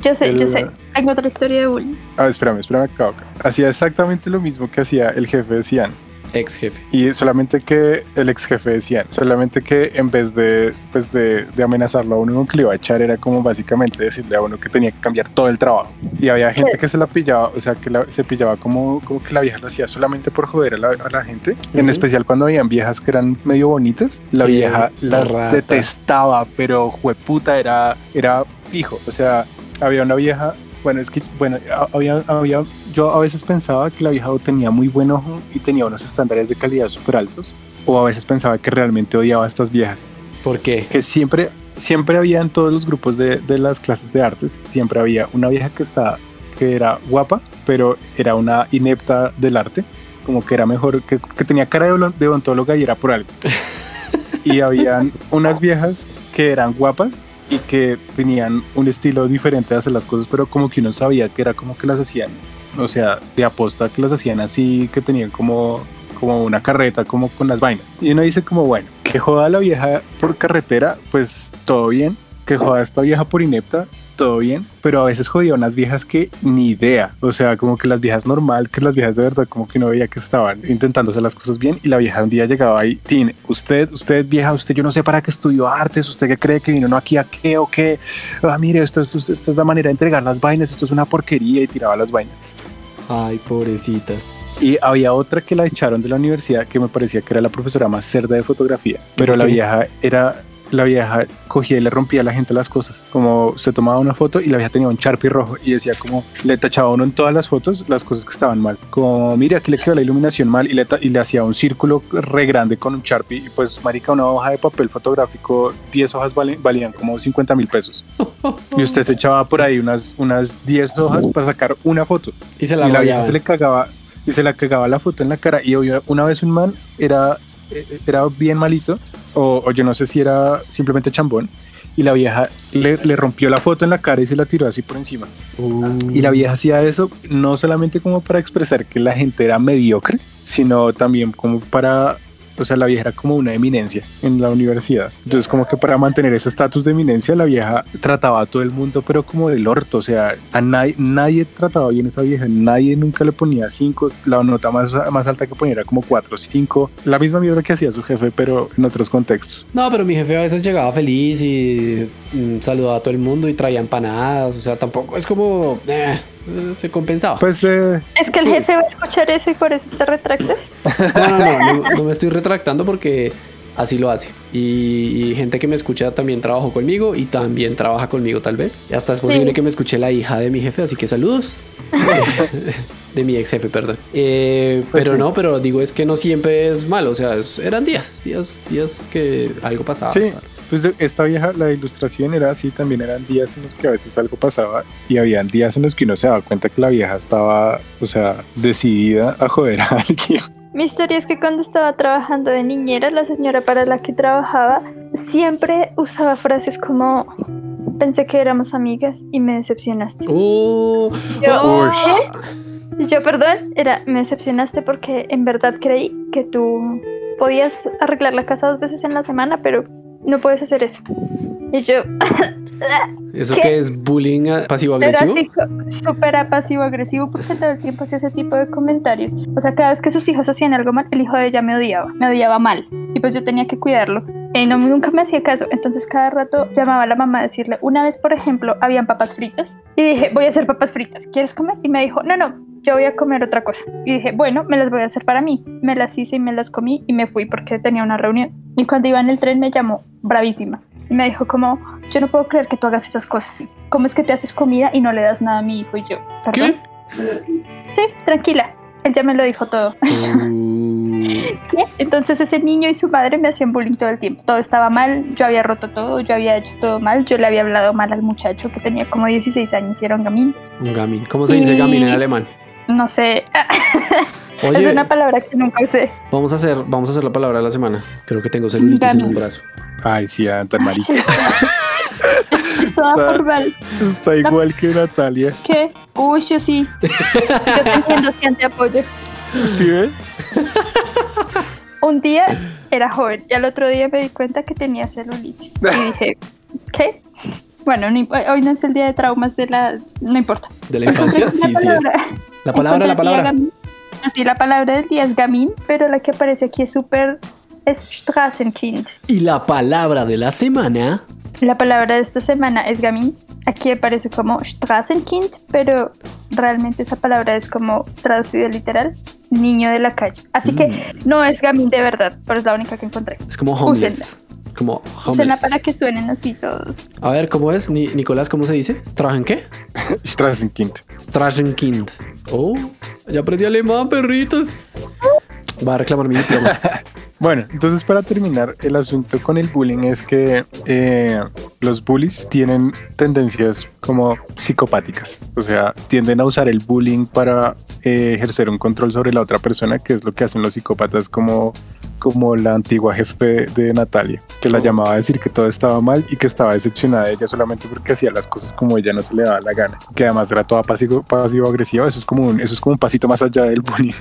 Yo sé, yo sé. Tengo otra historia de bullying. Ah, espérame, espérame, acá, acá. Hacía exactamente lo mismo que hacía el jefe de Cian. Ex jefe. Y solamente que el ex jefe de Cian, solamente que en vez de, pues de, de amenazarlo a uno con que le iba a echar, era como básicamente decirle a uno que tenía que cambiar todo el trabajo. Y había gente que se la pillaba, o sea, que la- se pillaba como, como que la vieja lo hacía solamente por joder a la, a la gente. En especial cuando habían viejas que eran medio bonitas. La vieja las rata. detestaba, pero jueputa era, era fijo. O sea, había una vieja bueno, es que, bueno, había, había, yo a veces pensaba que la vieja tenía muy buen ojo y tenía unos estándares de calidad súper altos, o a veces pensaba que realmente odiaba a estas viejas, ¿Por qué? que siempre, siempre había en todos los grupos de, de las clases de artes, siempre había una vieja que, estaba, que era guapa, pero era una inepta del arte, como que era mejor, que, que tenía cara de odontóloga y era por algo. Y habían unas viejas que eran guapas y que tenían un estilo diferente de hacer las cosas, pero como que uno sabía que era como que las hacían, o sea, de aposta que las hacían así, que tenían como, como una carreta, como con las vainas. Y uno dice como, bueno, que joda la vieja por carretera, pues todo bien, que joda esta vieja por inepta, todo bien, pero a veces jodía unas viejas que ni idea, o sea, como que las viejas normal, que las viejas de verdad, como que uno veía que estaban intentando hacer las cosas bien y la vieja un día llegaba ahí, Tin, usted, usted vieja, usted yo no sé para qué estudió artes, usted que cree que vino no aquí a qué o qué, ah, mire, esto, esto, esto es la manera de entregar las vainas, esto es una porquería y tiraba las vainas. Ay, pobrecitas. Y había otra que la echaron de la universidad que me parecía que era la profesora más cerda de fotografía. Pero la Ok. vieja era. La vieja cogía y le rompía a la gente las cosas. Como se tomaba una foto y la vieja tenía un Sharpie rojo y decía como le tachaba uno en todas las fotos las cosas que estaban mal. Como mire aquí le quedó la iluminación mal y le, y le hacía un círculo re grande con un Sharpie. Y pues marica una hoja de papel fotográfico, 10 hojas valen- valían como 50 mil pesos. Y usted se echaba por ahí unas, unas 10 hojas para sacar una foto Y se la, y la vieja rayaban. se le cagaba y se la cagaba la foto en la cara y obvio, una vez un man era eh, era bien malito o, o yo no sé si era simplemente chambón y la vieja le, le rompió la foto en la cara y se la tiró así por encima. Uh, y la vieja hacía eso no solamente como para expresar que la gente era mediocre sino también como para o sea, la vieja era como una eminencia en la universidad. Entonces, como que para mantener ese estatus de eminencia, la vieja trataba a todo el mundo, pero como del orto. O sea, a nadie, nadie trataba bien a esa vieja. Nadie nunca le ponía cinco. La nota más, más alta que ponía era como cuatro cinco. La misma mierda que hacía su jefe, pero en otros contextos. No, pero mi jefe a veces llegaba feliz y mm, saludaba a todo el mundo y traía empanadas. O sea, tampoco es como. eh, se compensaba. Pues, eh, Es que el Sí. jefe va a escuchar eso y por eso te retractas. No, no, no, no, no me estoy retractando porque así lo hace. Y, y gente que me escucha también trabajó conmigo y también trabaja conmigo tal vez. Y hasta es posible Sí. que me escuche la hija de mi jefe, así que saludos. de mi ex jefe, perdón. Eh, Pues pero sí. no, pero digo es que no siempre es malo. O sea, es- eran días, días, días que algo pasaba. sí, hasta- pues esta vieja, la ilustración era así. También eran días en los que a veces algo pasaba y habían días en los que uno se daba cuenta que la vieja estaba, o sea, decidida a joder a alguien. Mi historia es que cuando estaba trabajando de niñera, la señora para la que trabajaba siempre usaba frases como pensé que éramos amigas y me decepcionaste. Oh, Yo, oh. yo, perdón, era me decepcionaste porque en verdad creí que tú podías arreglar la casa dos veces en la semana, pero no puedes hacer eso. Y yo ¿Eso ¿Qué? que es bullying era pasivo-agresivo? co- súper pasivo-agresivo porque todo el tiempo hacía ese tipo de comentarios. O sea, cada vez que sus hijos hacían algo mal, el hijo de ella me odiaba, me odiaba mal. Y pues yo tenía que cuidarlo. Y no, nunca me hacía caso. Entonces cada rato llamaba a la mamá a decirle, una vez por ejemplo, habían papas fritas. Y dije, voy a hacer papas fritas, ¿quieres comer? Y me dijo, no, no, yo voy a comer otra cosa. Y dije, bueno, me las voy a hacer para mí. Me las hice y me las comí y me fui porque tenía una reunión. Y cuando iba en el tren me llamó bravísima. Y me dijo como, yo no puedo creer que tú hagas esas cosas. ¿Cómo es que te haces comida y no le das nada a mi hijo? Y yo, ¿perdón? ¿Qué? Sí, tranquila. Él ya me lo dijo todo. Uh, ¿Qué? Entonces ese niño y su madre me hacían bullying todo el tiempo. Todo estaba mal, yo había roto todo, yo había hecho todo mal, yo le había hablado mal al muchacho que tenía como 16 años y era un gamín. un gamin. ¿Cómo se dice Y- gamin en alemán? No sé, Oye, es una palabra que nunca usé. vamos a hacer, vamos a hacer la palabra de la semana. Creo que tengo celulitis en un brazo. Ay, sí, tan marica. Está- formal. Está igual que Natalia. ¿Qué? Uy, yo sí. Yo teniendo gente apoyo. ¿Sí ves? Un día era joven y al otro día me di cuenta que tenía celulitis. Y dije, ¿qué? Bueno, no hoy no es el día de traumas de la... No importa. De la infancia, sí, sí. es. La palabra, la palabra. gamin. Sí, la palabra del día es gamin, pero la que aparece aquí es súper... Es Straßenkind. Y la palabra de la semana. La palabra de esta semana es gamin. Aquí aparece como Straßenkind, pero realmente esa palabra es como traducida literal, niño de la calle. Así Mm. que no es gamin de verdad, pero es la única que encontré. Es como homeless. Como homeless. para que suenen así todos. A ver, ¿cómo es? Ni- Nicolás, ¿cómo se dice? ¿Strajen qué? Straßenkind. Straßenkind. Oh, ya aprendí alemán, perritos. Va a reclamar mi diploma. Bueno, entonces para terminar, el asunto con el bullying es que eh, los bullies tienen tendencias como psicopáticas, o sea, tienden a usar el bullying para eh, ejercer un control sobre la otra persona, que es lo que hacen los psicópatas como, como la antigua jefe de Natalia, que la llamaba a decir que todo estaba mal y que estaba decepcionada de ella solamente porque hacía las cosas como ella no se le daba la gana, que además era toda pasivo, pasivo agresiva, eso es como un, eso es como un pasito más allá del bullying.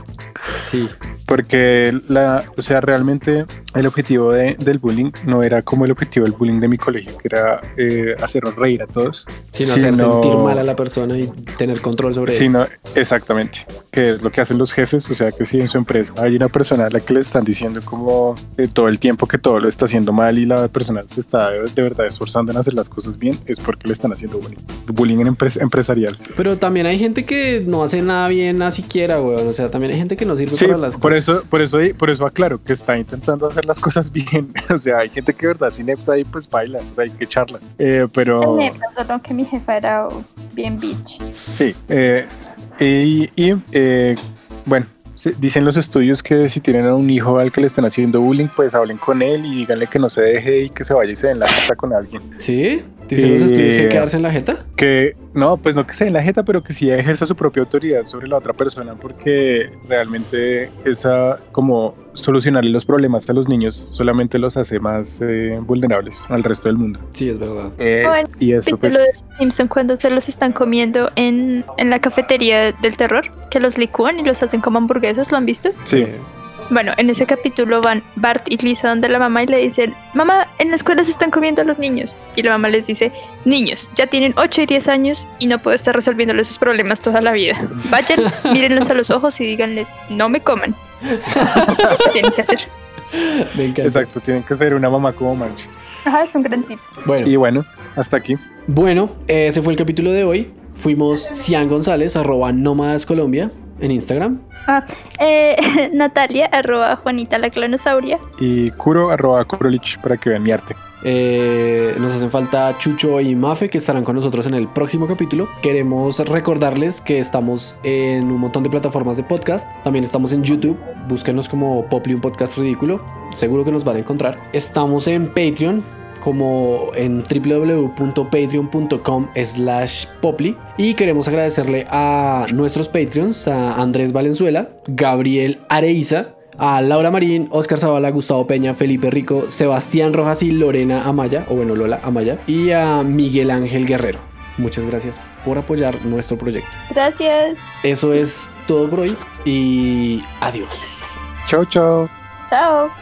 Sí. Porque la, o sea, realmente el objetivo de- del bullying no era como el objetivo del bullying de mi colegio, que era eh, hacer reír a todos, Sino Sí, hacer sentir mal a la persona y tener control sobre ella. sino exactamente, que es lo que hacen los jefes, o sea, que si en su empresa hay una persona a la que le están diciendo como eh, todo el tiempo que todo lo está haciendo mal y la persona se está de, de verdad esforzando en hacer las cosas bien, es porque le están haciendo bullying. Bullying en empres- empresarial. Pero también hay gente que no hace nada bien nada siquiera, weón. O sea, también hay gente que no sirve Sí, para las por cosas. eso, por eso, por eso aclaro que está intentando hacer las cosas bien. O sea, hay gente que de verdad es inepta y pues baila, o sea, hay que echarla. Eh, pero Me pasó que mi jefa era bien bitch. sí, eh, y, y, eh, bueno, sí, dicen los estudios que si tienen a un hijo al que le están haciendo bullying, pues hablen con él y díganle que no se deje y que se vaya y se den la jeta con alguien. ¿Sí? ¿Dicen los estudios que hay que Eh, quedarse en la jeta? Que no, pues no que se den la jeta, pero que sí ejerza su propia autoridad sobre la otra persona, porque realmente esa, como solucionarle los problemas a los niños, solamente los hace más eh, vulnerables al resto del mundo. Sí, es verdad. Eh, Bueno, y eso, pues, Capítulo de Simpson cuando se los están comiendo en, en la cafetería del terror, que los licúan y los hacen como hamburguesas, ¿lo han visto? sí, Bueno, en ese capítulo van Bart y Lisa donde la mamá y le dicen, mamá, en la escuela se están comiendo a los niños. Y la mamá les dice, niños, ya tienen 8 y 10 años y no puedo estar resolviéndoles sus problemas toda la vida. Vayan, mírenlos a los ojos y díganles, no me coman. ¿Qué tienen que hacer? me encanta. exacto, tienen que ser una mamá como March. Ajá, es un gran tip. Bueno, Y bueno, hasta aquí. bueno, ese fue el capítulo de hoy. Fuimos Cian González, arroba Nómadas Colombia en Instagram. Ah, eh, Natalia, arroba Juanita la clonosauria. Y Kuro, arroba Kurolich, para que vean mi arte. Eh, nos hacen falta Chucho y Mafe que estarán con nosotros en el próximo capítulo. Queremos recordarles que estamos en un montón de plataformas de podcast. También estamos en YouTube. Búsquenos como Poply un podcast ridículo. Seguro que nos van a encontrar. Estamos en Patreon como en www.patreon.com slash poply y queremos agradecerle a nuestros patreons a Andrés Valenzuela Gabriel Areiza a Laura Marín, Oscar Zavala, Gustavo Peña, Felipe Rico, Sebastián Rojas y Lorena Amaya, o bueno, Lola Amaya, y a Miguel Ángel Guerrero. Muchas gracias por apoyar nuestro proyecto. Gracias. Eso es todo por hoy y adiós. Chao, chao. Chao.